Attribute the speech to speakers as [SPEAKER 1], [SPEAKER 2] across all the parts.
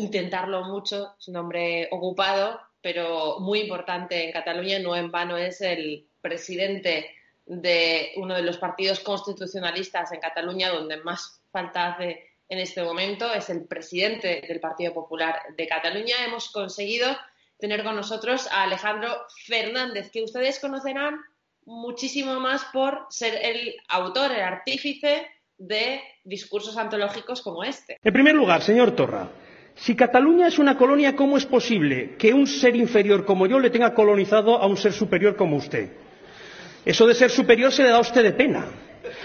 [SPEAKER 1] intentarlo mucho, es un hombre ocupado, pero muy importante en Cataluña, no en vano es el presidente de uno de los partidos constitucionalistas en Cataluña, donde más falta hace en este momento, es el presidente del Partido Popular de Cataluña. Hemos conseguido tener con nosotros a Alejandro Fernández, que ustedes conocerán muchísimo más por ser el autor, el artífice de discursos antológicos como este.
[SPEAKER 2] En primer lugar, señor Torra, si Cataluña es una colonia, ¿cómo es posible que un ser inferior como yo le tenga colonizado a un ser superior como usted? Eso de ser superior se le da a usted de pena.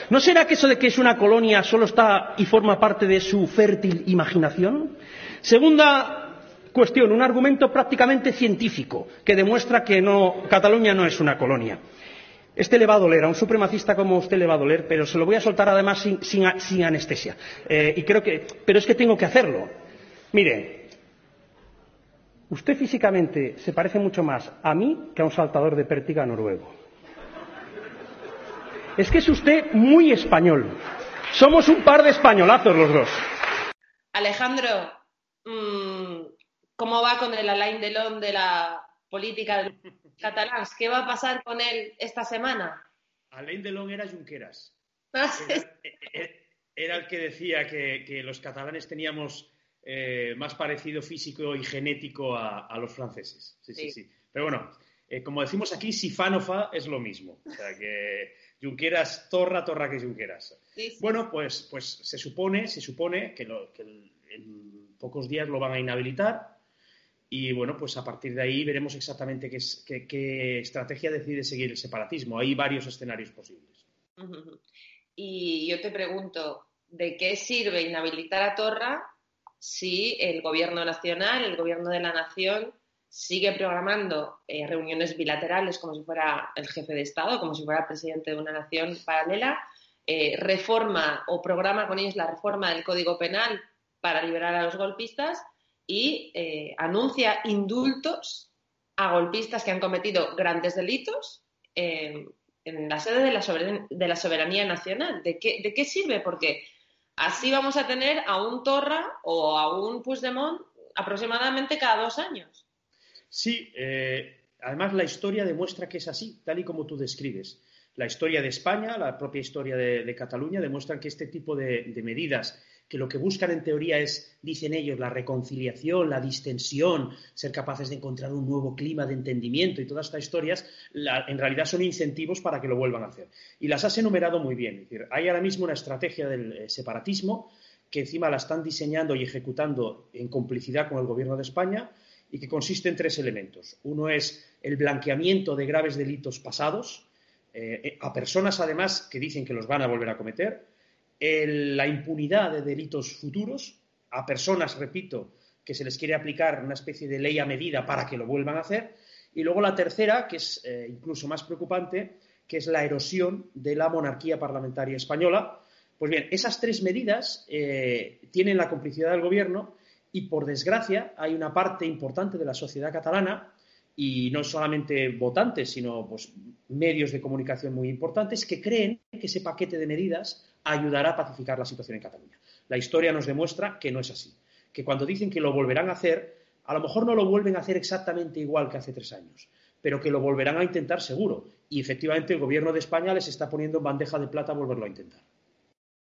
[SPEAKER 2] ¿No será que eso de que es una colonia solo está y forma parte de su fértil imaginación? Segunda cuestión, un argumento prácticamente científico que demuestra que Cataluña no es una colonia. Este le va a doler, a un supremacista como usted le va a doler, pero se lo voy a soltar además sin anestesia. Eh, y creo que, pero es que tengo que hacerlo. Mire, usted físicamente se parece mucho más a mí que a un saltador de pértiga noruego. Es que es usted muy español. Somos un par de españolazos los dos.
[SPEAKER 1] Alejandro, mmm, ¿cómo va con el Alain Delon de la política de los catalans? ¿Qué va a pasar con él esta semana?
[SPEAKER 3] Alain Delon era Junqueras.
[SPEAKER 1] Ah,
[SPEAKER 3] Era, era- era el que decía que, que los catalanes teníamos eh, más parecido físico y genético a, a los franceses. Sí, sí,
[SPEAKER 1] Sí.
[SPEAKER 3] sí. Pero bueno, eh, como decimos aquí, si fa no fa es lo mismo. O sea que Junqueras, torra, torra que Junqueras.
[SPEAKER 1] Sí, sí.
[SPEAKER 3] Bueno, pues, pues se supone, se supone que, lo- que el- en pocos días lo van a inhabilitar y bueno, pues a partir de ahí veremos exactamente qué, es- qué- qué estrategia decide seguir el separatismo. Hay varios escenarios posibles.
[SPEAKER 1] Y yo te pregunto, ¿de qué sirve inhabilitar a Torra si el gobierno nacional, el gobierno de la nación, sigue programando eh, reuniones bilaterales como si fuera el jefe de Estado, como si fuera presidente de una nación paralela, eh, reforma o programa con ellos la reforma del Código Penal para liberar a los golpistas y eh, anuncia indultos a golpistas que han cometido grandes delitos en la sede de la, soberan- de la soberanía nacional. ¿De qué, ¿De qué sirve? Porque así vamos a tener a un Torra o a un Puigdemont aproximadamente cada dos años.
[SPEAKER 3] Sí, eh, además la historia demuestra que es así, tal y como tú describes. La historia de España, la propia historia de, Cataluña, demuestran que este tipo de, medidas, que lo que buscan en teoría es, dicen ellos, la reconciliación, la distensión, ser capaces de encontrar un nuevo clima de entendimiento y todas estas historias, en realidad son incentivos para que lo vuelvan a hacer. Y las has enumerado muy bien. Decir, hay ahora mismo una estrategia del eh, separatismo que encima la están diseñando y ejecutando en complicidad con el Gobierno de España y que consiste en tres elementos. Uno es el blanqueamiento de graves delitos pasados, eh, a personas además que dicen que los van a volver a cometer, la impunidad de delitos futuros, a personas, repito, que se les quiere aplicar una especie de ley a medida para que lo vuelvan a hacer, y luego la tercera, que es eh, incluso más preocupante, que es la erosión de la monarquía parlamentaria española. Pues bien, esas tres medidas eh, tienen la complicidad del Gobierno y, por desgracia, hay una parte importante de la sociedad catalana y no solamente votantes, sino pues, medios de comunicación muy importantes que creen que ese paquete de medidas ayudará a pacificar la situación en Cataluña. La historia nos demuestra que no es así, que cuando dicen que lo volverán a hacer, a lo mejor no lo vuelven a hacer exactamente igual que hace tres años, pero que lo volverán a intentar seguro. Y efectivamente el Gobierno de España les está poniendo en bandeja de plata volverlo a intentar.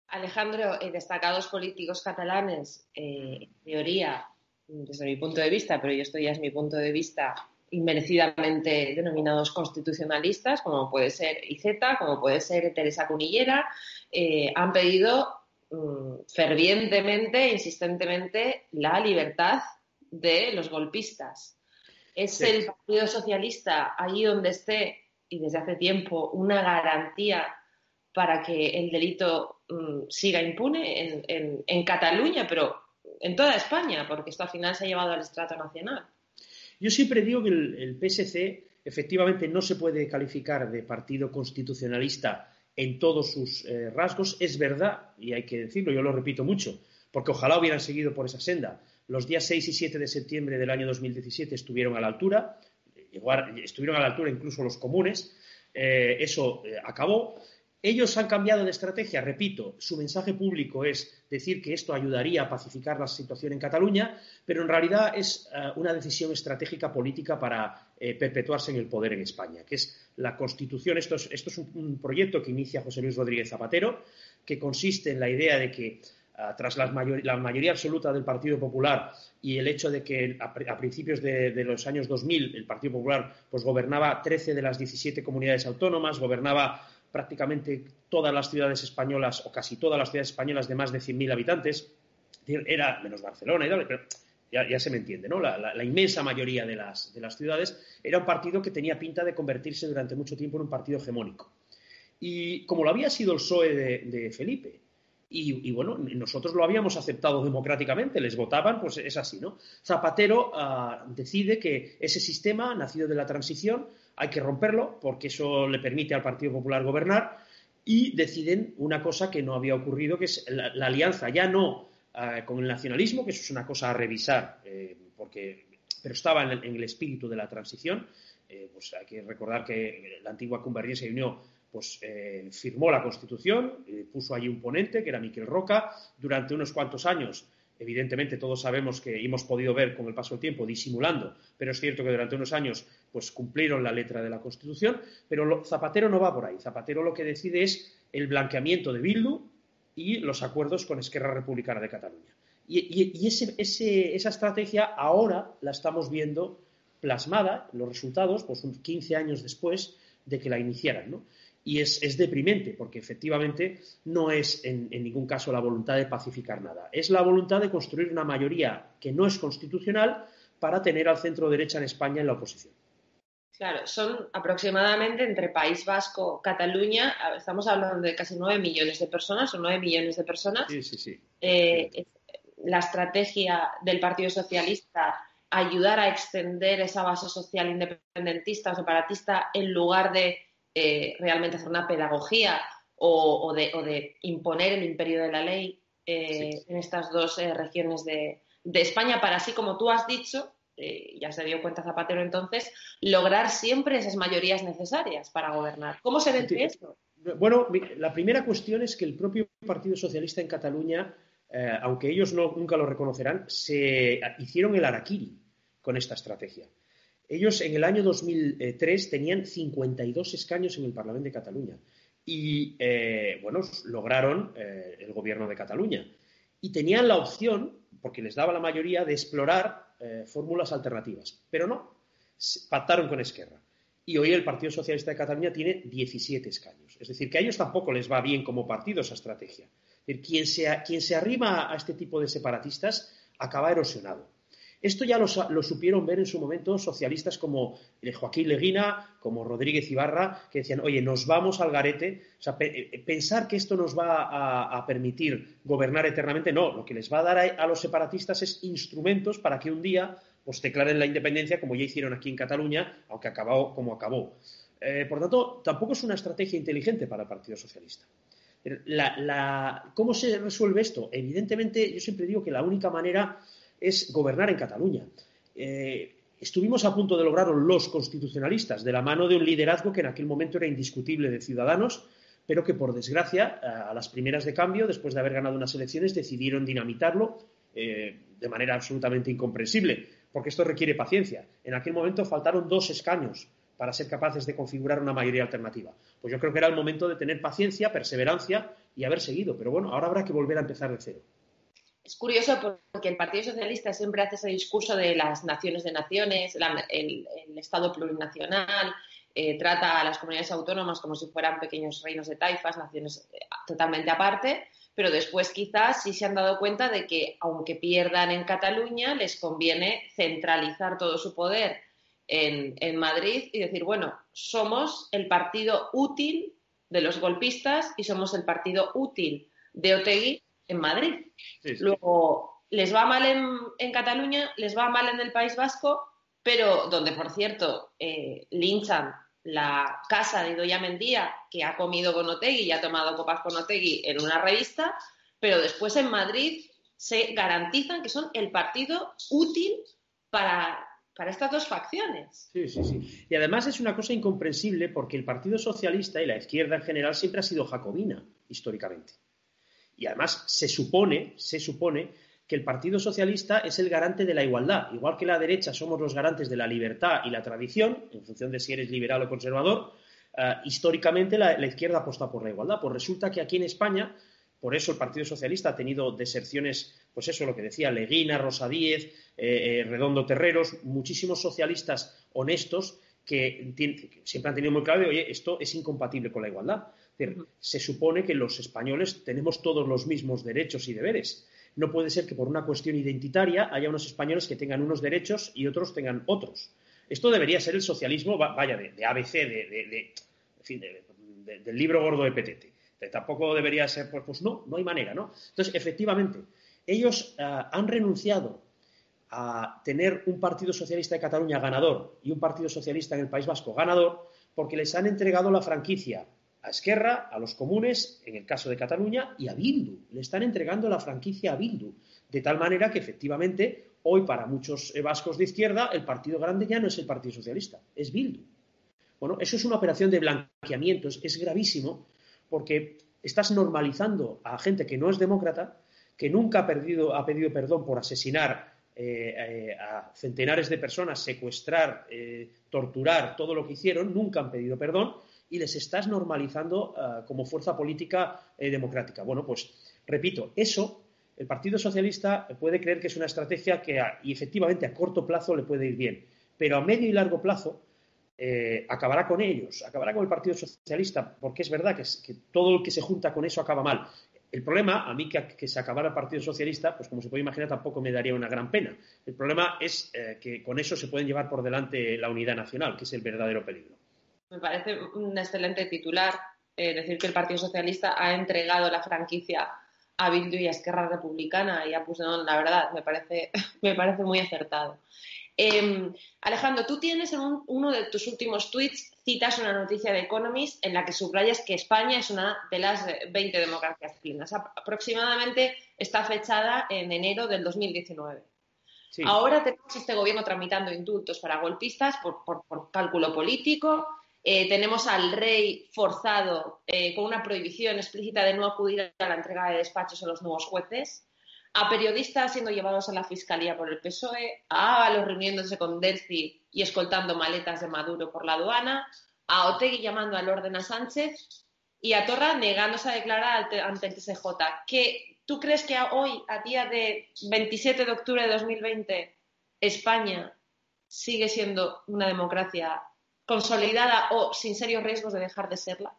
[SPEAKER 1] Alejandro, eh, destacados políticos catalanes, eh, teoría, desde mi punto de vista, pero esto ya es mi punto de vista, inmerecidamente denominados constitucionalistas, como puede ser IZ, como puede ser Teresa Cunillera, eh, han pedido mm, fervientemente, insistentemente, la libertad de los golpistas. ¿Es el Partido Socialista, allí donde esté, y desde hace tiempo, una garantía para que el delito mm, siga impune en Cataluña, pero en toda España, porque esto al final se ha llevado al estrato nacional?
[SPEAKER 3] Yo siempre digo que el, PSC efectivamente no se puede calificar de partido constitucionalista en todos sus eh, rasgos. Es verdad, y hay que decirlo, yo lo repito mucho, porque ojalá hubieran seguido por esa senda. Los días 6 y 7 de septiembre del año 2017 estuvieron a la altura, estuvieron a la altura incluso los comunes, eh, eso eh, acabó. Ellos han cambiado de estrategia, repito, su mensaje público es decir que esto ayudaría a pacificar la situación en Cataluña, pero en realidad es eh, una decisión estratégica política para eh, perpetuarse en el poder en España, que es la Constitución. Esto es, un, proyecto que inicia José Luis Rodríguez Zapatero, que consiste en la idea de que ah, tras la, mayoría absoluta del Partido Popular y el hecho de que a, principios de, de, los años 2000 el Partido Popular pues, gobernaba 13 de las 17 comunidades autónomas, gobernaba prácticamente todas las ciudades españolas, o casi todas las ciudades españolas de más de 100.000 habitantes, era menos Barcelona y tal, pero ya, se me entiende, ¿no? La, inmensa mayoría de las, de las, ciudades era un partido que tenía pinta de convertirse durante mucho tiempo en un partido hegemónico. Y como lo había sido el PSOE de, Felipe, y, bueno, nosotros lo habíamos aceptado democráticamente, les votaban, pues es así, ¿no? Zapatero ah, decide que ese sistema, nacido de la transición, hay que romperlo porque eso le permite al Partido Popular gobernar y deciden una cosa que no había ocurrido, que es la, alianza ya no eh, con el nacionalismo, que eso es una cosa a revisar, eh, porque, pero estaba en el, espíritu de la transición. Eh, pues hay que recordar que la antigua Convergencia y Unión pues, firmó la Constitución, puso allí un ponente, que era Miquel Roca, durante unos cuantos años evidentemente todos sabemos que hemos podido ver con el paso del tiempo disimulando, pero es cierto que durante unos años pues cumplieron la letra de la Constitución, pero Zapatero no va por ahí. Zapatero lo que decide es el blanqueamiento de Bildu y los acuerdos con Esquerra Republicana de Cataluña. Y, esa estrategia ahora la estamos viendo plasmada, los resultados, pues 15 años después de que la iniciaran. ¿no? Y es, deprimente, porque efectivamente no es en, ningún caso la voluntad de pacificar nada. Es la voluntad de construir una mayoría que no es constitucional para tener al centro derecha en España en la oposición.
[SPEAKER 1] Claro, son aproximadamente entre País Vasco, Cataluña, estamos hablando de casi nueve millones de personas o nueve millones de personas.
[SPEAKER 3] Sí, sí, sí.
[SPEAKER 1] Eh, la estrategia del Partido Socialista ayudar a extender esa base social independentista o separatista en lugar de eh, realmente hacer una pedagogía o, de, imponer el imperio de la ley eh, en estas dos eh, regiones de, España para así, como tú has dicho, ya se dio cuenta Zapatero entonces, lograr siempre esas mayorías necesarias para gobernar. ¿Cómo se ve esto?
[SPEAKER 3] Bueno, la primera cuestión es que el propio Partido Socialista en Cataluña, aunque ellos no, nunca lo reconocerán, se hicieron el araquiri con esta estrategia. Ellos en el año 2003 tenían 52 escaños en el Parlamento de Cataluña y, eh, bueno, lograron eh, el gobierno de Cataluña. Y tenían la opción, porque les daba la mayoría, de explorar eh, fórmulas alternativas. Pero no, pactaron con Esquerra. Y hoy el Partido Socialista de Cataluña tiene 17 escaños. Es decir, que a ellos tampoco les va bien como partido esa estrategia. Quien se, quien se arrima a este tipo de separatistas acaba erosionado. Esto ya lo, supieron ver en su momento socialistas como eh, Joaquín Leguina, como Rodríguez Ibarra, que decían, oye, nos vamos al garete. O sea, eh, pensar que esto nos va a, permitir gobernar eternamente, no. Lo que les va a dar a, los separatistas es instrumentos para que un día pues, declaren la independencia, como ya hicieron aquí en Cataluña, aunque acabó como acabó. Eh, por tanto, tampoco es una estrategia inteligente para el Partido Socialista. ¿Cómo se resuelve esto? Evidentemente, yo siempre digo que la única manera es gobernar en Cataluña. Eh, estuvimos a punto de lograrlo los constitucionalistas, de la mano de un liderazgo que en aquel momento era indiscutible de Ciudadanos, pero que por desgracia, a las primeras de cambio, después de haber ganado unas elecciones, decidieron dinamitarlo eh, de manera absolutamente incomprensible, porque esto requiere paciencia. En aquel momento faltaron dos escaños para ser capaces de configurar una mayoría alternativa. Pues yo creo que era el momento de tener paciencia, perseverancia y haber seguido. Pero bueno, ahora habrá que volver a empezar de cero
[SPEAKER 1] es curioso porque el Partido Socialista siempre hace ese discurso de las naciones de naciones, el, Estado plurinacional, eh, trata a las comunidades autónomas como si fueran pequeños reinos de taifas, naciones eh, totalmente aparte, pero después quizás sí se han dado cuenta de que aunque pierdan en Cataluña, les conviene centralizar todo su poder en, en Madrid y decir, bueno, somos el partido útil de los golpistas y somos el partido útil de Otegui en Madrid. Luego, les va mal en, Cataluña, les va mal en el País Vasco, pero donde, por cierto, eh, linchan la casa de Idoia Mendía, que ha comido con Otegui y ha tomado copas con Otegui en una revista, pero después en Madrid se garantizan que son el partido útil para, para estas dos facciones.
[SPEAKER 3] Sí, sí, sí. Y además es una cosa incomprensible porque el Partido Socialista y la izquierda en general siempre ha sido jacobina, históricamente. Y además se supone, se supone que el Partido Socialista es el garante de la igualdad. Igual que la derecha somos los garantes de la libertad y la tradición, en función de si eres liberal o conservador, eh, históricamente la, izquierda aposta por la igualdad. Pues resulta que aquí en España, por eso el Partido Socialista ha tenido deserciones, pues eso, lo que decía Leguina, Rosa Díez, eh, eh, Redondo Terreros, muchísimos socialistas honestos que, siempre han tenido muy claro, oye, esto es incompatible con la igualdad se supone que los españoles tenemos todos los mismos derechos y deberes. No puede ser que por una cuestión identitaria haya unos españoles que tengan unos derechos y otros tengan otros. Esto debería ser el socialismo, vaya, de, ABC, de, del libro gordo de Petete. Tampoco debería ser, pues, pues, no, no hay manera, ¿no? Entonces, efectivamente, ellos ah, han renunciado a tener un Partido Socialista de Cataluña ganador y un Partido Socialista en el País Vasco ganador porque les han entregado la franquicia a Esquerra, a los comunes, en el caso de Cataluña, y a Bildu. Le están entregando la franquicia a Bildu. De tal manera que efectivamente hoy para muchos eh, vascos de izquierda el partido grande ya no es el Partido Socialista, es Bildu. Bueno, eso es una operación de blanqueamiento, es, gravísimo porque estás normalizando a gente que no es demócrata, que nunca ha, ha pedido perdón por asesinar eh, eh, a centenares de personas, secuestrar, torturar, todo lo que hicieron, nunca han pedido perdón y les estás normalizando eh, como fuerza política eh, democrática. Bueno, pues repito, eso el Partido Socialista puede creer que es una estrategia que y efectivamente a corto plazo le puede ir bien, pero a medio y largo plazo eh, acabará con ellos, acabará con el Partido Socialista, porque es verdad que, todo lo que se junta con eso acaba mal. El problema, a mí que, se acabara el Partido Socialista, pues como se puede imaginar, tampoco me daría una gran pena. El problema es que con eso se pueden llevar por delante la unidad nacional, que es el verdadero peligro.
[SPEAKER 1] Me parece un excelente titular eh, decir que el Partido Socialista ha entregado la franquicia a Bildu y a Esquerra Republicana y a Puigdemont, la verdad, me parece, me parece muy acertado. Em, Alejandro, tú tienes en uno de tus últimos tweets, citas una noticia de Economist en la que subrayas que España es una de las 20 democracias plenas. Aproximadamente está fechada en enero del 2019. Ahora tenemos este gobierno tramitando indultos para golpistas por cálculo político, eh, tenemos al rey forzado eh, con una prohibición explícita de no acudir a la entrega de despachos a los nuevos jueces. a periodistas siendo llevados a la fiscalía por el PSOE, a Ábalos reuniéndose con Delci y escoltando maletas de Maduro por la aduana, a Otegui llamando al orden a Sánchez y a Torra negándose a declarar ante el TSJ. ¿Que, ¿Tú crees que hoy, a día de 27 de octubre de 2020, España sigue siendo una democracia consolidada o sin serios riesgos de dejar de serla?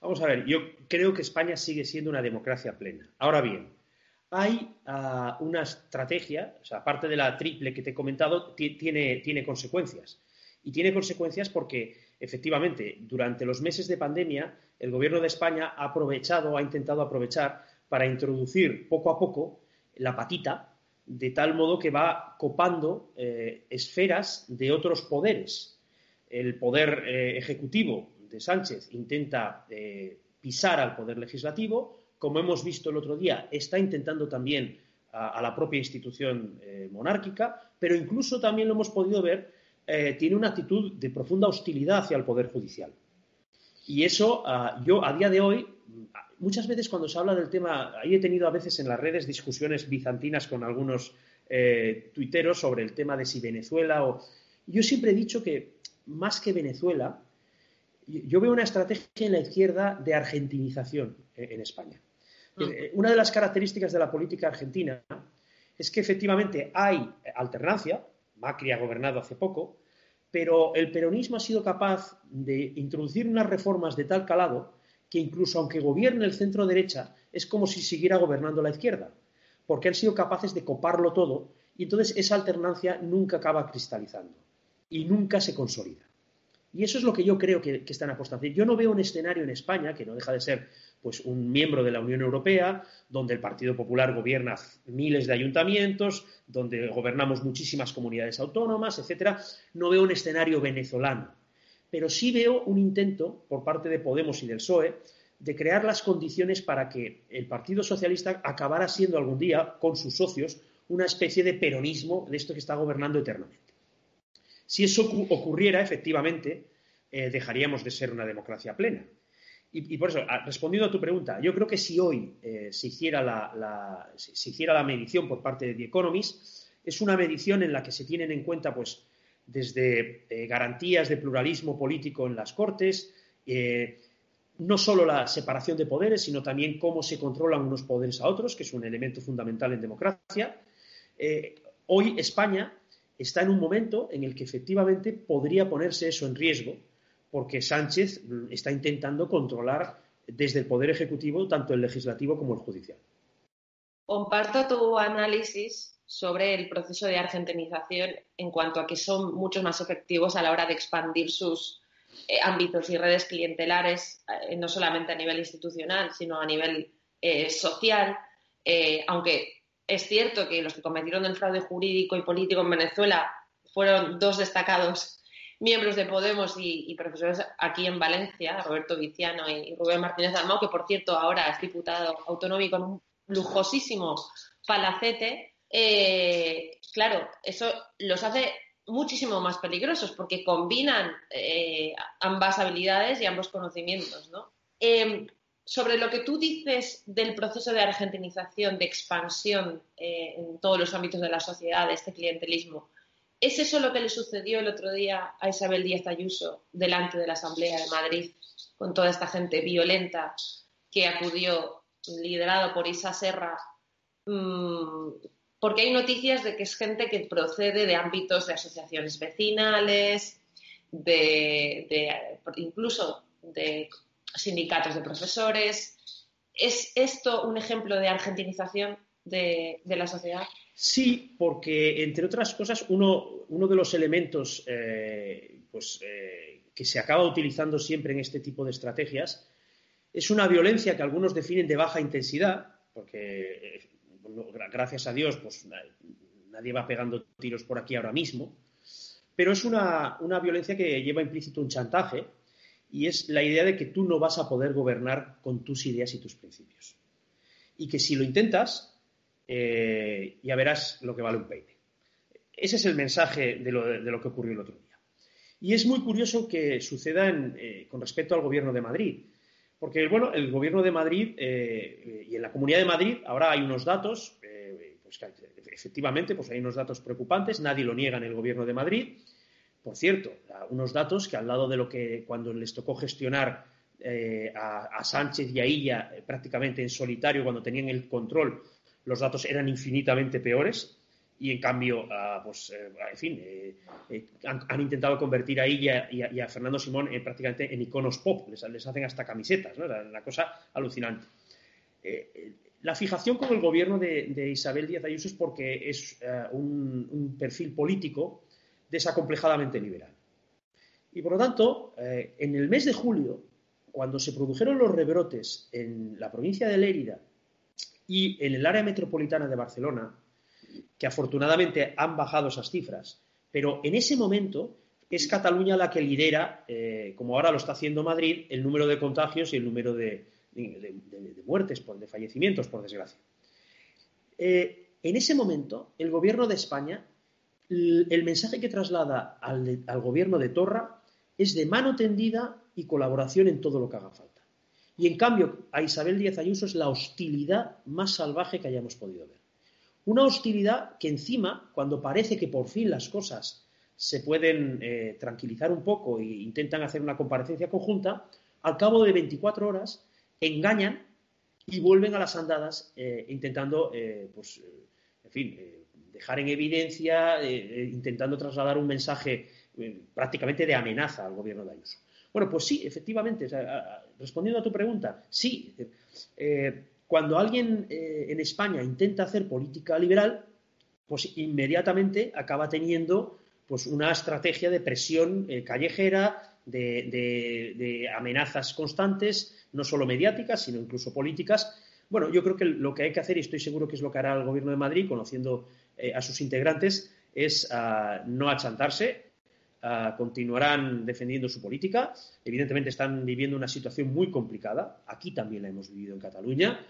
[SPEAKER 3] Vamos a ver, yo creo que España sigue siendo una democracia plena. Ahora bien, hay ah, una estrategia, o sea, aparte de la triple que te he comentado, tiene, tiene consecuencias. Y tiene consecuencias porque, efectivamente, durante los meses de pandemia, el Gobierno de España ha aprovechado, ha intentado aprovechar para introducir poco a poco la patita, de tal modo que va copando eh, esferas de otros poderes. El poder eh, ejecutivo de Sánchez intenta eh, pisar al poder legislativo, como hemos visto el otro día, está intentando también a, la propia institución eh, monárquica, pero incluso también lo hemos podido ver, tiene una actitud de profunda hostilidad hacia el Poder Judicial. Y eso, ah, yo a día de hoy, muchas veces cuando se habla del tema, ahí he tenido a veces en las redes discusiones bizantinas con algunos tuiteros sobre el tema de si Venezuela o... Yo siempre he dicho que más que Venezuela, yo veo una estrategia en la izquierda de argentinización en España. Mm. Eh, una de las características de la política argentina es que efectivamente hay alternancia, Macri ha gobernado hace poco, pero el peronismo ha sido capaz de introducir unas reformas de tal calado que incluso aunque gobierne el centro derecha, es como si siguiera gobernando la izquierda, porque han sido capaces de coparlo todo y entonces esa alternancia nunca acaba cristalizando y nunca se consolida. Y eso es lo que yo creo que, están apostando. Yo no veo un escenario en España, que no deja de ser pues, un miembro de la Unión Europea, donde el Partido Popular gobierna miles de ayuntamientos, donde gobernamos muchísimas comunidades autónomas, etcétera. No veo un escenario venezolano. Pero sí veo un intento por parte de Podemos y del PSOE de crear las condiciones para que el Partido Socialista acabara siendo algún día, con sus socios, una especie de peronismo de esto que está gobernando eternamente. Si eso ocurriera, efectivamente, eh, dejaríamos de ser una democracia plena. Y, por eso, respondiendo a tu pregunta, yo creo que si hoy eh, se, hiciera la, hiciera la medición por parte de The Economist, es una medición en la que se tienen en cuenta, pues, desde eh, garantías de pluralismo político en las Cortes, no solo la separación de poderes, sino también cómo se controlan unos poderes a otros, que es un elemento fundamental en democracia. hoy España está en un momento en el que efectivamente podría ponerse eso en riesgo, porque Sánchez está intentando controlar desde el Poder Ejecutivo tanto el legislativo como el judicial.
[SPEAKER 1] Comparto tu análisis sobre el proceso de argentinización en cuanto a que son muchos más efectivos a la hora de expandir sus eh, ámbitos y redes clientelares, eh, no solamente a nivel institucional, sino a nivel eh, social, aunque es cierto que los que cometieron el fraude jurídico y político en Venezuela fueron dos destacados miembros de Podemos y, profesores aquí en Valencia, Roberto Viciano y, Rubén Martínez Almao, que por cierto ahora es diputado autonómico en un lujosísimo palacete. Eh, claro, eso los hace muchísimo más peligrosos porque combinan eh, ambas habilidades y ambos conocimientos, ¿no? Eh, sobre lo que tú dices del proceso de argentinización, de expansión eh, en todos los ámbitos de la sociedad, de este clientelismo, ¿es eso lo que le sucedió el otro día a Isabel Díaz Ayuso delante de la Asamblea de Madrid, con toda esta gente violenta que acudió, liderado por Isa Serra? Mm, porque hay noticias de que es gente que procede de ámbitos de asociaciones vecinales, de incluso de sindicatos de profesores. ¿Es esto un ejemplo de argentinización de, la sociedad?
[SPEAKER 3] Sí, porque entre otras cosas, uno, de los elementos eh, pues, eh, que se acaba utilizando siempre en este tipo de estrategias es una violencia que algunos definen de baja intensidad, porque eh, gracias a Dios pues, nadie va pegando tiros por aquí ahora mismo, pero es una violencia que lleva implícito un chantaje y es la idea de que tú no vas a poder gobernar con tus ideas y tus principios. Y que si lo intentas, eh, ya verás lo que vale un peine. Ese es el mensaje de lo, que ocurrió el otro día. Y es muy curioso que suceda eh, con respecto al gobierno de Madrid. Porque, bueno, el gobierno de Madrid eh, y en la comunidad de Madrid ahora hay unos datos pues, efectivamente, pues hay unos datos preocupantes, nadie lo niega en el gobierno de Madrid. Por cierto, unos datos que al lado de lo que cuando les tocó gestionar eh, a, Sánchez y a Illa eh, prácticamente en solitario, cuando tenían el control, los datos eran infinitamente peores y en cambio, ah, pues, eh, en fin, han, intentado convertir a ella y a, Fernando Simón prácticamente en iconos pop, les, hacen hasta camisetas, ¿no? una cosa alucinante. la fijación con el gobierno de, Isabel Díaz Ayuso es porque es un, perfil político desacomplejadamente liberal. Y por lo tanto, en el mes de julio, cuando se produjeron los rebrotes en la provincia de Lérida y en el área metropolitana de Barcelona, que afortunadamente han bajado esas cifras, pero en ese momento es Cataluña la que lidera, eh, como ahora lo está haciendo Madrid, el número de contagios y el número de, muertes, de fallecimientos, por desgracia. Eh, en ese momento, el gobierno de España, el, mensaje que traslada al, gobierno de Torra es de mano tendida y colaboración en todo lo que haga falta. Y en cambio, a Isabel Díaz Ayuso es la hostilidad más salvaje que hayamos podido ver. Una hostilidad que encima, cuando parece que por fin las cosas se pueden eh, tranquilizar un poco e intentan hacer una comparecencia conjunta, al cabo de 24 horas engañan y vuelven a las andadas eh, intentando, eh, pues, en fin, dejar en evidencia, intentando trasladar un mensaje prácticamente de amenaza al gobierno de Ayuso. Bueno, pues sí, efectivamente, respondiendo a tu pregunta, sí. Eh, cuando alguien eh, en España intenta hacer política liberal, pues inmediatamente acaba teniendo pues una estrategia de presión eh, callejera, de, amenazas constantes, no solo mediáticas, sino incluso políticas. Bueno, yo creo que lo que hay que hacer, y estoy seguro que es lo que hará el Gobierno de Madrid, conociendo a sus integrantes, es ah, no achantarse, Ah, continuarán defendiendo su política. Evidentemente están viviendo una situación muy complicada. Aquí también la hemos vivido en Cataluña.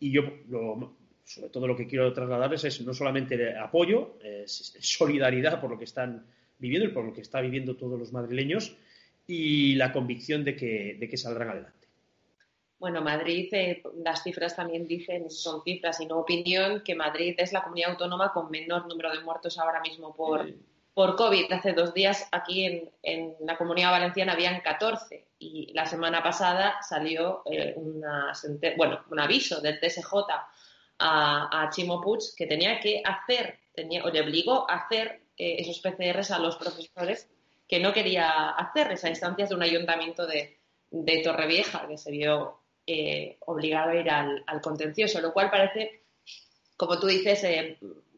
[SPEAKER 3] Y yo, sobre todo, lo que quiero trasladarles es no solamente apoyo, solidaridad por lo que están viviendo y por lo que está viviendo todos los madrileños y la convicción de que, de que saldrán adelante.
[SPEAKER 1] Bueno, Madrid, eh, las cifras también dicen, son cifras y no opinión, que Madrid es la comunidad autónoma con menor número de muertos ahora mismo por, por COVID. Hace dos días aquí en, la comunidad valenciana habían 14 y la semana pasada salió eh, bueno, un aviso del TSJ a, a Chimo Puig que tenía que hacer, tenía, o le obligó a hacer eh, esos PCRs a los profesores que no quería hacer a instancias de un ayuntamiento de, Torrevieja que se vio eh, obligado a ir al, al, contencioso, lo cual parece, como tú dices,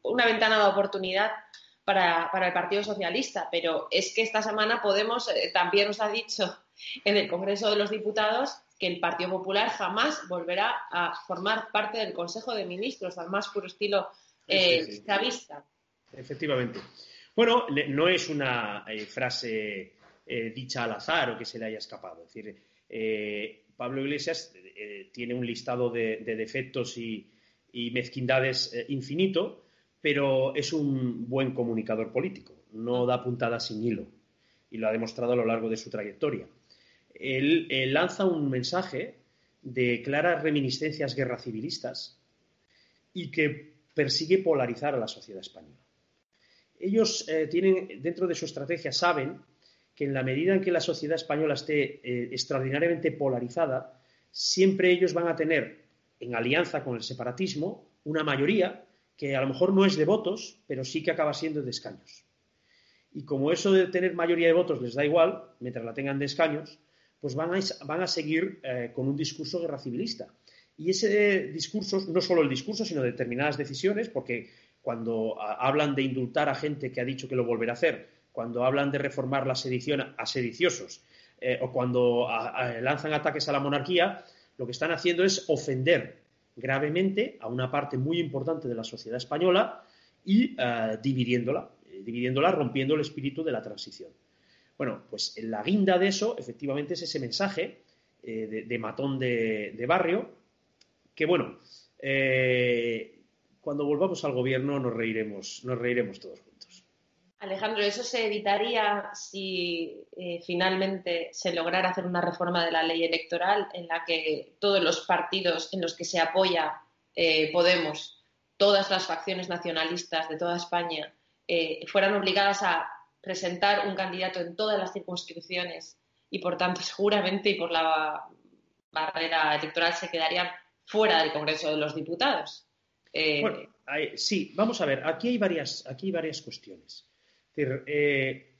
[SPEAKER 1] una ventana de oportunidad para, el Partido Socialista, pero es que esta semana Podemos eh, también nos ha dicho en el Congreso de los Diputados que el Partido Popular jamás volverá a formar parte del Consejo de Ministros, al más puro estilo eh,
[SPEAKER 3] Efectivamente. Bueno, no es una eh, frase eh, dicha al azar o que se le haya escapado. Es decir, Pablo Iglesias tiene un listado de, defectos y, mezquindades infinito, pero es un buen comunicador político, no da puntadas sin hilo y lo ha demostrado a lo largo de su trayectoria. Él, lanza un mensaje de claras reminiscencias guerra civilistas y que persigue polarizar a la sociedad española. Ellos eh, tienen, dentro de su estrategia, saben que en la medida en que la sociedad española esté eh, extraordinariamente polarizada, siempre ellos van a tener, en alianza con el separatismo, una mayoría que a lo mejor no es de votos, pero sí que acaba siendo de escaños. Y como eso de tener mayoría de votos les da igual, mientras la tengan de escaños, pues van a, van a seguir eh, con un discurso guerra civilista. Y ese discurso, no solo el discurso, sino determinadas decisiones, porque cuando hablan de indultar a gente que ha dicho que lo volverá a hacer, cuando hablan de reformar la sedición a sediciosos, eh, o cuando lanzan ataques a la monarquía, lo que están haciendo es ofender gravemente a una parte muy importante de la sociedad española y eh, dividiéndola, eh, dividiéndola, rompiendo el espíritu de la transición. Bueno, pues la guinda de eso, efectivamente, es ese mensaje de, matón de, barrio, que bueno, cuando volvamos al gobierno nos reiremos, nos reiremos todos
[SPEAKER 1] Alejandro, ¿eso se evitaría si eh, finalmente se lograra hacer una reforma de la ley electoral en la que todos los partidos en los que se apoya eh, Podemos todas las facciones nacionalistas de toda España eh, fueran obligadas a presentar un candidato en todas las circunscripciones y por tanto seguramente y por la barrera electoral se quedarían fuera del Congreso de los Diputados.
[SPEAKER 3] Bueno, sí, vamos a ver, aquí hay varias, aquí hay varias cuestiones. Eh,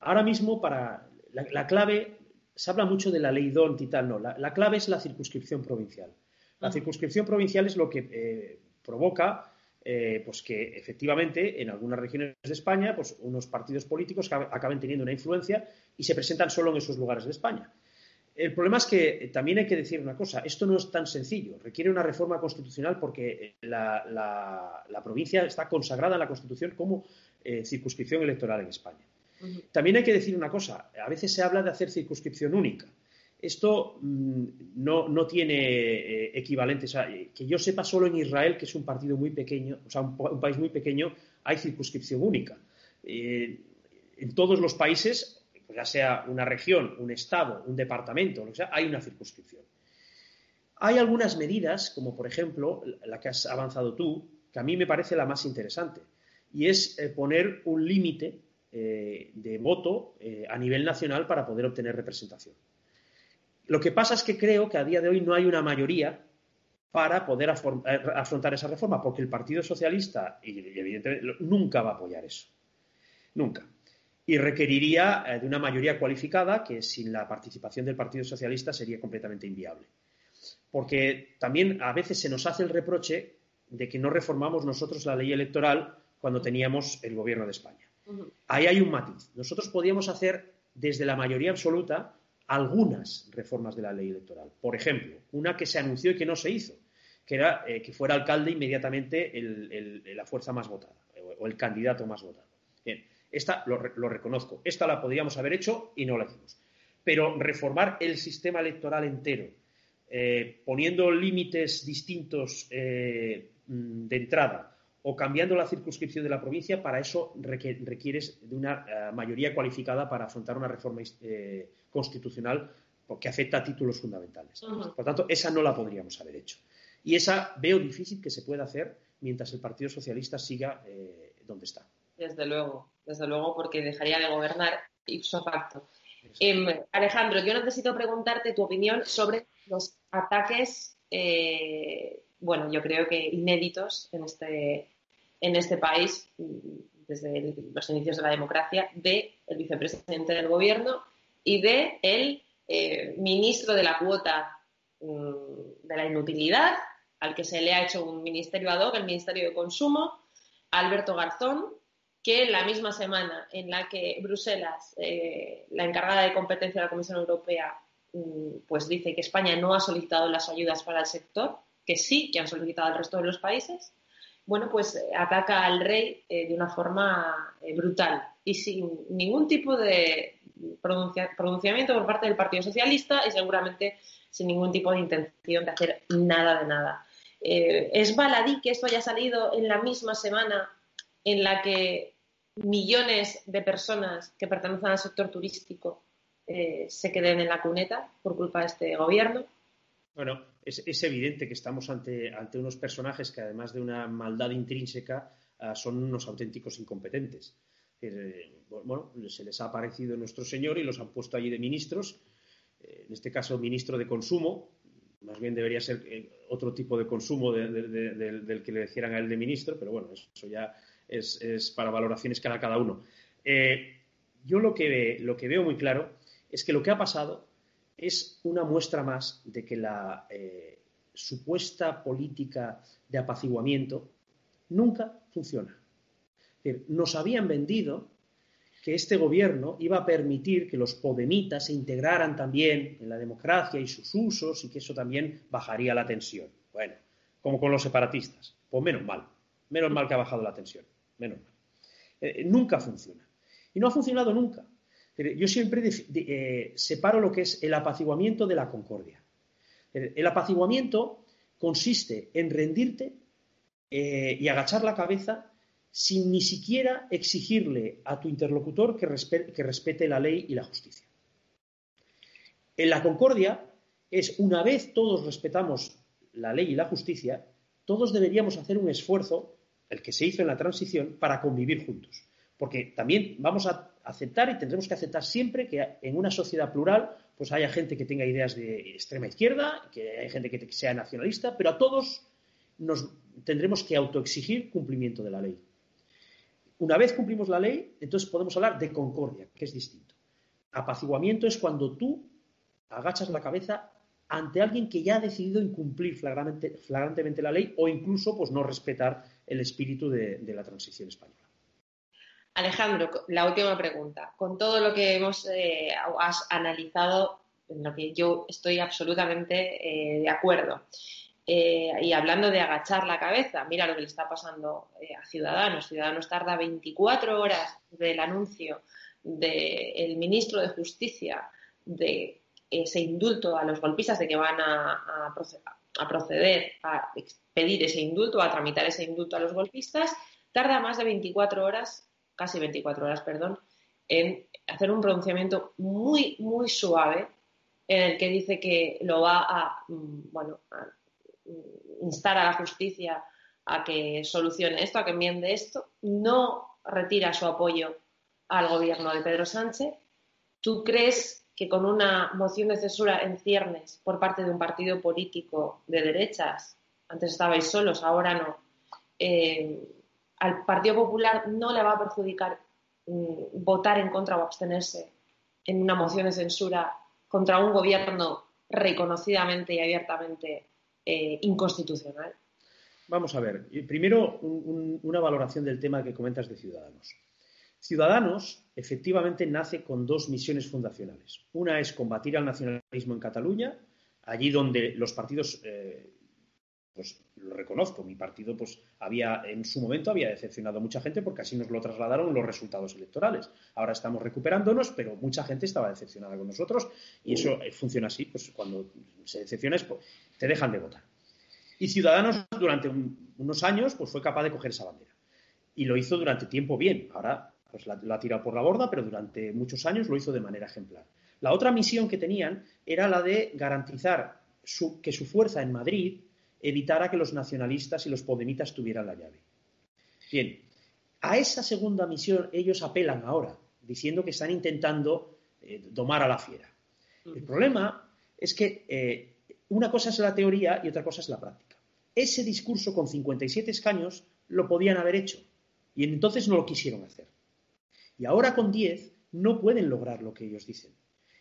[SPEAKER 3] ahora mismo, para la, clave, se habla mucho de la ley DONT y tal, no, la, clave es la circunscripción provincial. La circunscripción provincial es lo que eh, provoca pues que efectivamente en algunas regiones de España pues unos partidos políticos acaben teniendo una influencia y se presentan solo en esos lugares de España. El problema es que también hay que decir una cosa, esto no es tan sencillo, requiere una reforma constitucional porque la, provincia está consagrada en la Constitución como eh, circunscripción electoral en España. También hay que decir una cosa, a veces se habla de hacer circunscripción única. Esto mm, no, tiene eh, equivalentes. que yo sepa, solo en Israel, que es un partido muy pequeño, o sea, un, país muy pequeño, hay circunscripción única. Eh, en todos los países pues ya sea una región, un estado, un departamento, lo que sea, hay una circunscripción. Hay algunas medidas, como por ejemplo la que has avanzado tú, que a mí me parece la más interesante, y es eh, poner un límite eh, de voto eh, a nivel nacional para poder obtener representación. Lo que pasa es que creo que a día de hoy no hay una mayoría para poder afrontar esa reforma, porque el Partido Socialista, y evidentemente, nunca va a apoyar eso. Nunca y requeriría de una mayoría cualificada que sin la participación del Partido Socialista sería completamente inviable. Porque también a veces se nos hace el reproche de que no reformamos nosotros la ley electoral cuando teníamos el gobierno de España. Ahí hay un matiz. Nosotros podíamos hacer desde la mayoría absoluta algunas reformas de la ley electoral. Por ejemplo, una que se anunció y que no se hizo, que era eh, que fuera alcalde inmediatamente la fuerza más votada o el candidato más votado. Bien, esta lo, reconozco. Esta la podríamos haber hecho y no la hicimos. Pero reformar el sistema electoral entero, eh, poniendo límites distintos eh, mm, de entrada o cambiando la circunscripción de la provincia, para eso requieres de una eh, mayoría cualificada para afrontar una reforma constitucional que afecta a títulos fundamentales. Por tanto, esa no la podríamos haber hecho. Y esa veo difícil que se pueda hacer mientras el Partido Socialista siga donde está.
[SPEAKER 1] Desde luego, desde luego, porque dejaría de gobernar ipso facto. Em, Alejandro, yo necesito preguntarte tu opinión sobre los ataques, eh, bueno, yo creo que inéditos en este, en este país desde los inicios de la democracia del vicepresidente del gobierno y del el eh, ministro de la cuota mm, de la inutilidad, al que se le ha hecho un ministerio ad hoc, el Ministerio de Consumo, Alberto Garzón, que la misma semana en la que Bruselas, eh, la encargada de competencia de la Comisión Europea, mm, pues dice que España no ha solicitado las ayudas para el sector, que sí, que han solicitado el resto de los países, bueno, pues eh, ataca al rey eh, de una forma brutal y sin ningún tipo de pronunciamiento por parte del Partido Socialista y seguramente sin ningún tipo de intención de hacer nada de nada. ¿Es baladí que esto haya salido en la misma semana en la que millones de personas que pertenecen al sector turístico eh, se queden en la cuneta por culpa de este gobierno.
[SPEAKER 3] Bueno, es, evidente que estamos ante, ante, unos personajes que además de una maldad intrínseca ah, son unos auténticos incompetentes. Eh, bueno, se les ha aparecido nuestro señor y los han puesto allí de ministros, eh, en este caso ministro de consumo, más bien debería ser otro tipo de consumo del que le dijeran a él de ministro, pero bueno, eso ya es, para valoraciones cada, cada uno. Eh, yo lo que, lo que veo muy claro es que lo que ha pasado es una muestra más de que la eh, supuesta política de apaciguamiento nunca funciona. nos habían vendido que este gobierno iba a permitir que los podemitas se integraran también en la democracia y sus usos y que eso también bajaría la tensión. Bueno, como con los separatistas. Pues menos mal, menos mal que ha bajado la tensión menos mal. Eh, nunca funciona. Y no ha funcionado nunca. Yo siempre eh, separo lo que es el apaciguamiento de la concordia. El, apaciguamiento consiste en rendirte eh, y agachar la cabeza sin ni siquiera exigirle a tu interlocutor que, que respete la ley y la justicia. En la concordia es una vez todos respetamos la ley y la justicia, todos deberíamos hacer un esfuerzo, el que se hizo en la transición, para convivir juntos. Porque también vamos a aceptar y tendremos que aceptar siempre que en una sociedad plural pues haya gente que tenga ideas de extrema izquierda, que haya gente que sea nacionalista, pero a todos nos tendremos que autoexigir cumplimiento de la ley. Una vez cumplimos la ley, entonces podemos hablar de concordia, que es distinto. Apaciguamiento es cuando tú agachas la cabeza ante alguien que ya ha decidido incumplir flagrantemente la ley o incluso pues, no respetar el espíritu de la transición española.
[SPEAKER 1] Alejandro, la última pregunta. Con todo lo que hemos eh, has analizado, en lo que yo estoy absolutamente eh, de acuerdo. Eh, y hablando de agachar la cabeza, mira lo que le está pasando a Ciudadanos. Ciudadanos tarda 24 horas del anuncio del ministro de Justicia de ese indulto a los golpistas, de que van a, a proceder a pedir ese indulto, a tramitar ese indulto a los golpistas, tarda más de 24 horas casi 24 horas, perdón, en hacer un pronunciamiento muy, muy suave en el que dice que lo va a, mm, bueno, mm, instar a la justicia a que solucione esto, a que enmiende esto, no retira su apoyo al gobierno de Pedro Sánchez. ¿Tú crees que con una moción de censura en ciernes por parte de un partido político de derechas, antes estabais solos, ahora no, eh, al Partido Popular no le va a perjudicar mm, votar en contra o abstenerse en una moción de censura contra un gobierno reconocidamente y abiertamente eh, inconstitucional?
[SPEAKER 3] Vamos a ver. Primero, una valoración del tema que comentas de Ciudadanos. Ciudadanos efectivamente nace con dos misiones fundacionales. Una es combatir al nacionalismo en Cataluña, allí donde los partidos eh, pues lo reconozco, mi partido pues había en su momento había decepcionado a mucha gente porque así nos lo trasladaron los resultados electorales. Ahora estamos recuperándonos, pero mucha gente estaba decepcionada con nosotros y eso eh, funciona así, pues cuando se decepciones te dejan de votar. Y Ciudadanos durante unos años pues fue capaz de coger esa bandera y lo hizo durante tiempo bien. Ahora pues la, ha tirado por la borda, pero durante muchos años lo hizo de manera ejemplar. La otra misión que tenían era la de garantizar que su fuerza en Madrid evitara que los nacionalistas y los podemitas tuvieran la llave. Bien, a esa segunda misión ellos apelan ahora, diciendo que están intentando eh, domar a la fiera. El problema es que eh, una cosa es la teoría y otra cosa es la práctica. Ese discurso con 57 escaños lo podían haber hecho y entonces no lo quisieron hacer. Y ahora con 10 no pueden lograr lo que ellos dicen.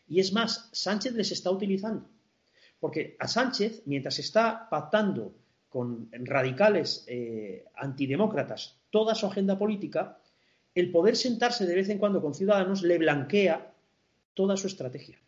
[SPEAKER 3] Y es más, Sánchez les está utilizando. Porque a Sánchez, mientras está pactando con radicales eh, antidemócratas toda su agenda política, el poder sentarse de vez en cuando con Ciudadanos le blanquea toda su estrategia.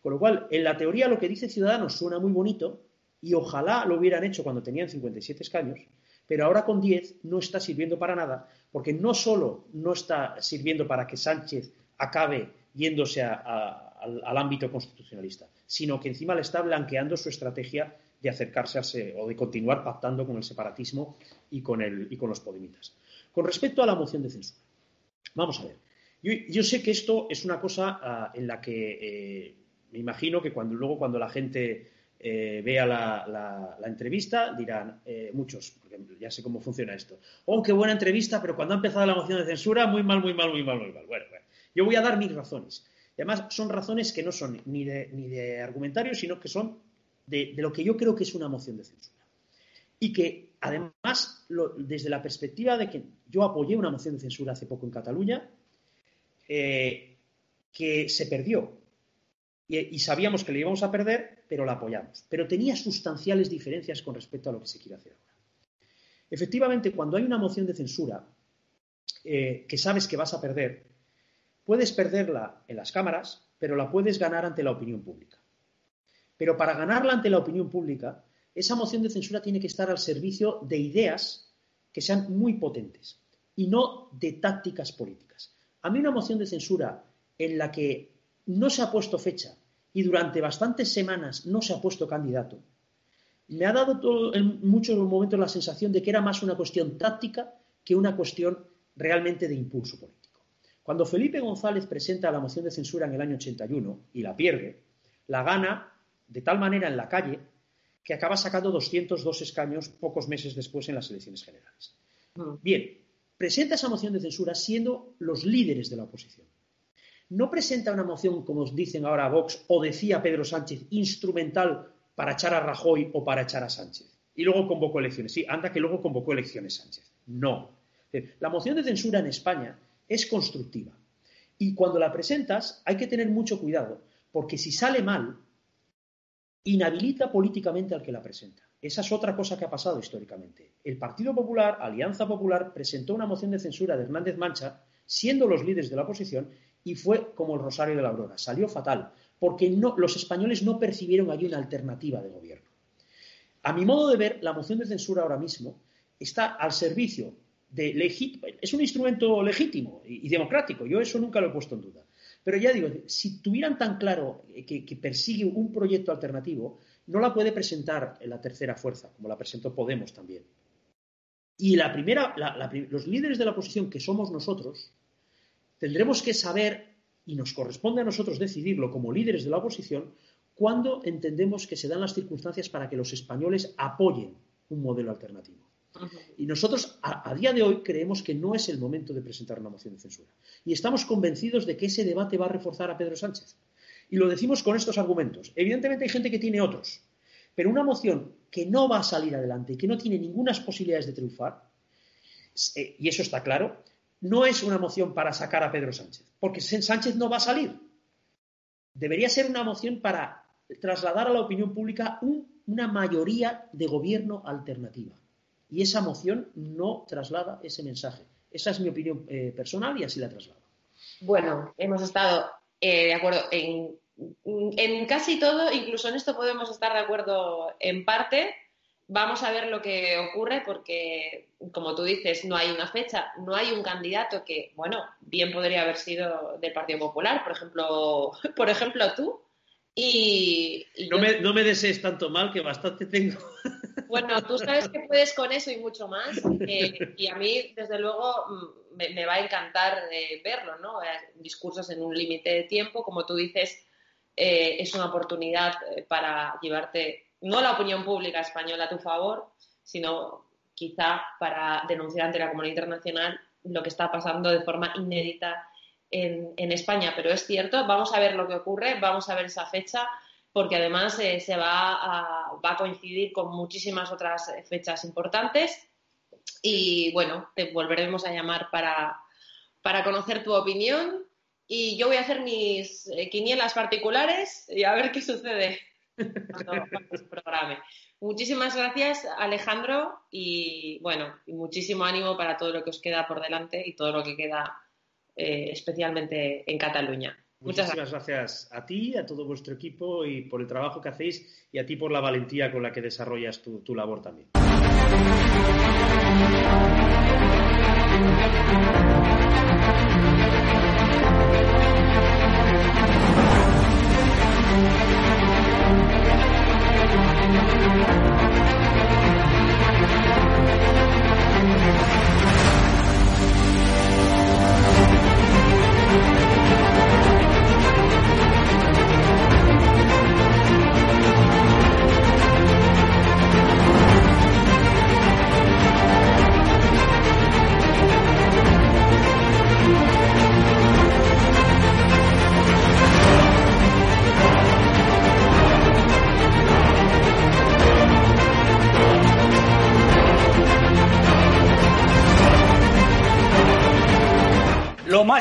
[SPEAKER 3] Con lo cual, en la teoría lo que dice Ciudadanos suena muy bonito y ojalá lo hubieran hecho cuando tenían 57 escaños, pero ahora con 10 no está sirviendo para nada, porque no solo no está sirviendo para que Sánchez acabe yéndose al ámbito constitucionalista, sino que encima le está blanqueando su estrategia de acercarse o de continuar pactando con el separatismo y con, el, y con los podemitas. Con respecto a la moción de censura, vamos a ver. Yo, sé que esto es una cosa ah, en la que eh, me imagino que cuando luego cuando la gente eh, vea la, entrevista dirán eh, muchos, porque ya sé cómo funciona esto. Oh, qué buena entrevista, pero cuando ha empezado la moción de censura, muy mal, muy mal, muy mal, muy mal. bueno. yo voy a dar mis razones. Además son razones que no son ni de, ni de argumentario, sino que son de, lo que yo creo que es una moción de censura. Y que además, desde la perspectiva de que yo apoyé una moción de censura hace poco en Cataluña, eh, que se perdió. Y, y, sabíamos que la íbamos a perder, pero la apoyamos. Pero tenía sustanciales diferencias con respecto a lo que se quiere hacer ahora. Efectivamente, cuando hay una moción de censura eh, que sabes que vas a perder, Puedes perderla en las cámaras, pero la puedes ganar ante la opinión pública. Pero para ganarla ante la opinión pública, esa moción de censura tiene que estar al servicio de ideas que sean muy potentes y no de tácticas políticas. A mí una moción de censura en la que no se ha puesto fecha y durante bastantes semanas no se ha puesto candidato, me ha dado en muchos momentos la sensación de que era más una cuestión táctica que una cuestión realmente de impulso político. Cuando Felipe González presenta la moción de censura en el año 81 y la pierde, la gana de tal manera en la calle que acaba sacando 202 escaños pocos meses después en las elecciones generales. Mm. Bien, presenta esa moción de censura siendo los líderes de la oposición. No presenta una moción, como dicen ahora Vox, o decía Pedro Sánchez, instrumental para echar a Rajoy o para echar a Sánchez. Y luego convocó elecciones. Sí, anda que luego convocó elecciones Sánchez. No. La moción de censura en España es constructiva. Y cuando la presentas hay que tener mucho cuidado, porque si sale mal, inhabilita políticamente al que la presenta. Esa es otra cosa que ha pasado históricamente. El Partido Popular, Alianza Popular, presentó una moción de censura de Hernández Mancha, siendo los líderes de la oposición, y fue como el Rosario de la Aurora. Salió fatal, porque los españoles no percibieron allí una alternativa de gobierno. A mi modo de ver, la moción de censura ahora mismo está al servicio de es un instrumento legítimo y, democrático. Yo eso nunca lo he puesto en duda. Pero ya digo, si tuvieran tan claro que, persigue un proyecto alternativo, no la puede presentar la tercera fuerza, como la presentó Podemos también. Y la primera, los líderes de la oposición, que somos nosotros, tendremos que saber, y nos corresponde a nosotros decidirlo como líderes de la oposición, cuándo entendemos que se dan las circunstancias para que los españoles apoyen un modelo alternativo. Y nosotros, a, día de hoy, creemos que no es el momento de presentar una moción de censura. Y estamos convencidos de que ese debate va a reforzar a Pedro Sánchez. Y lo decimos con estos argumentos. Evidentemente hay gente que tiene otros, pero una moción que no va a salir adelante y que no tiene ninguna posibilidades de triunfar, eh, y eso está claro, no es una moción para sacar a Pedro Sánchez, porque Sánchez no va a salir. Debería ser una moción para trasladar a la opinión pública una mayoría de gobierno alternativa. Y esa moción no traslada ese mensaje. Esa es mi opinión eh, personal y así la traslado.
[SPEAKER 1] Bueno, hemos estado eh, de acuerdo en, en casi todo, incluso en esto podemos estar de acuerdo en parte. Vamos a ver lo que ocurre porque, como tú dices, no hay una fecha, no hay un candidato que, bueno, bien podría haber sido del Partido Popular, por ejemplo, por ejemplo tú. Y,
[SPEAKER 3] no, me, no me desees tanto mal que bastante tengo.
[SPEAKER 1] Bueno, tú sabes que puedes con eso y mucho más. Eh, y a mí, desde luego, mm, me, va a encantar eh, verlo, ¿no? Eh, discursos en un límite de tiempo, como tú dices, es una oportunidad para llevarte no la opinión pública española a tu favor, sino quizá para denunciar ante la comunidad internacional lo que está pasando de forma inédita en España. Pero es cierto, vamos a ver lo que ocurre, vamos a ver esa fecha porque además eh, se va a, va a coincidir con muchísimas otras fechas importantes. Y bueno, te volveremos a llamar para, para conocer tu opinión. Y yo voy a hacer mis eh, quinielas particulares y a ver qué sucede cuando, se programe. Muchísimas gracias, Alejandro, y bueno, y muchísimo ánimo para todo lo que os queda por delante y todo lo que queda eh, especialmente en Cataluña.
[SPEAKER 3] Muchísimas gracias. a ti, a todo vuestro equipo y por el trabajo que hacéis y a ti por la valentía con la que desarrollas tu, tu labor también.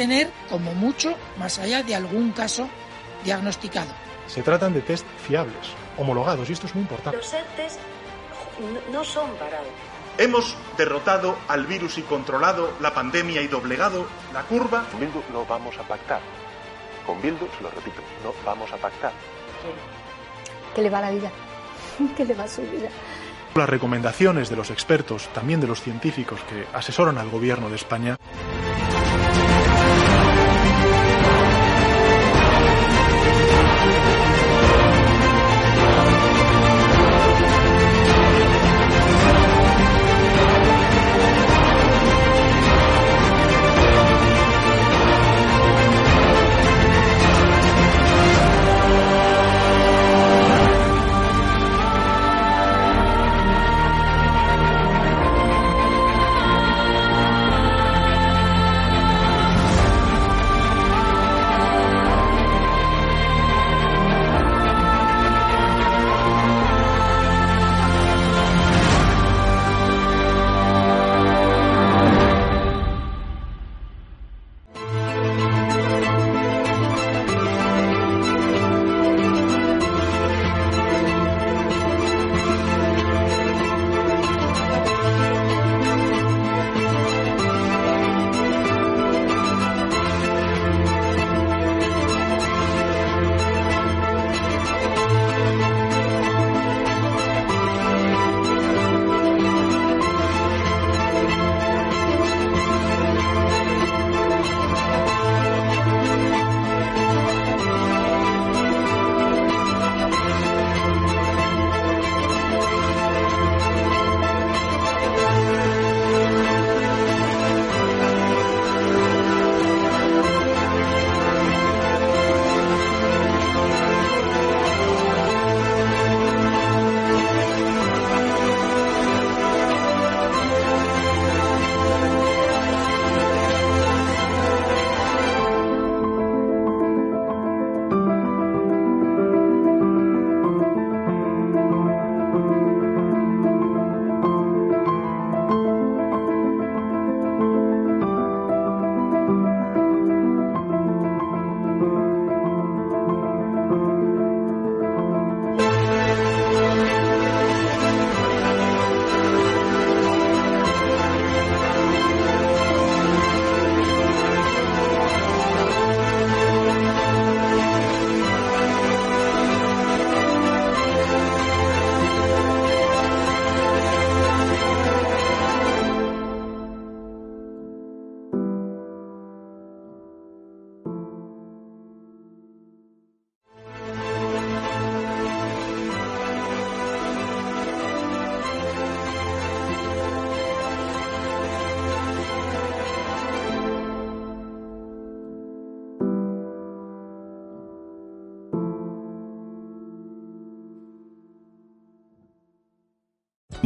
[SPEAKER 4] Tener, como mucho, más allá de algún caso diagnosticado.
[SPEAKER 5] Se tratan de test fiables, homologados, y esto es muy importante.
[SPEAKER 6] Los ERTES
[SPEAKER 5] no son parados.
[SPEAKER 6] Hemos derrotado al virus y controlado la pandemia y doblegado la curva.
[SPEAKER 7] Con Bildu no vamos a pactar. Con Bildu, se lo repito, no vamos a pactar.
[SPEAKER 8] ¿Qué le va la vida? ¿Qué le va su vida?
[SPEAKER 6] Las recomendaciones de los expertos, también de los científicos que asesoran al gobierno de España.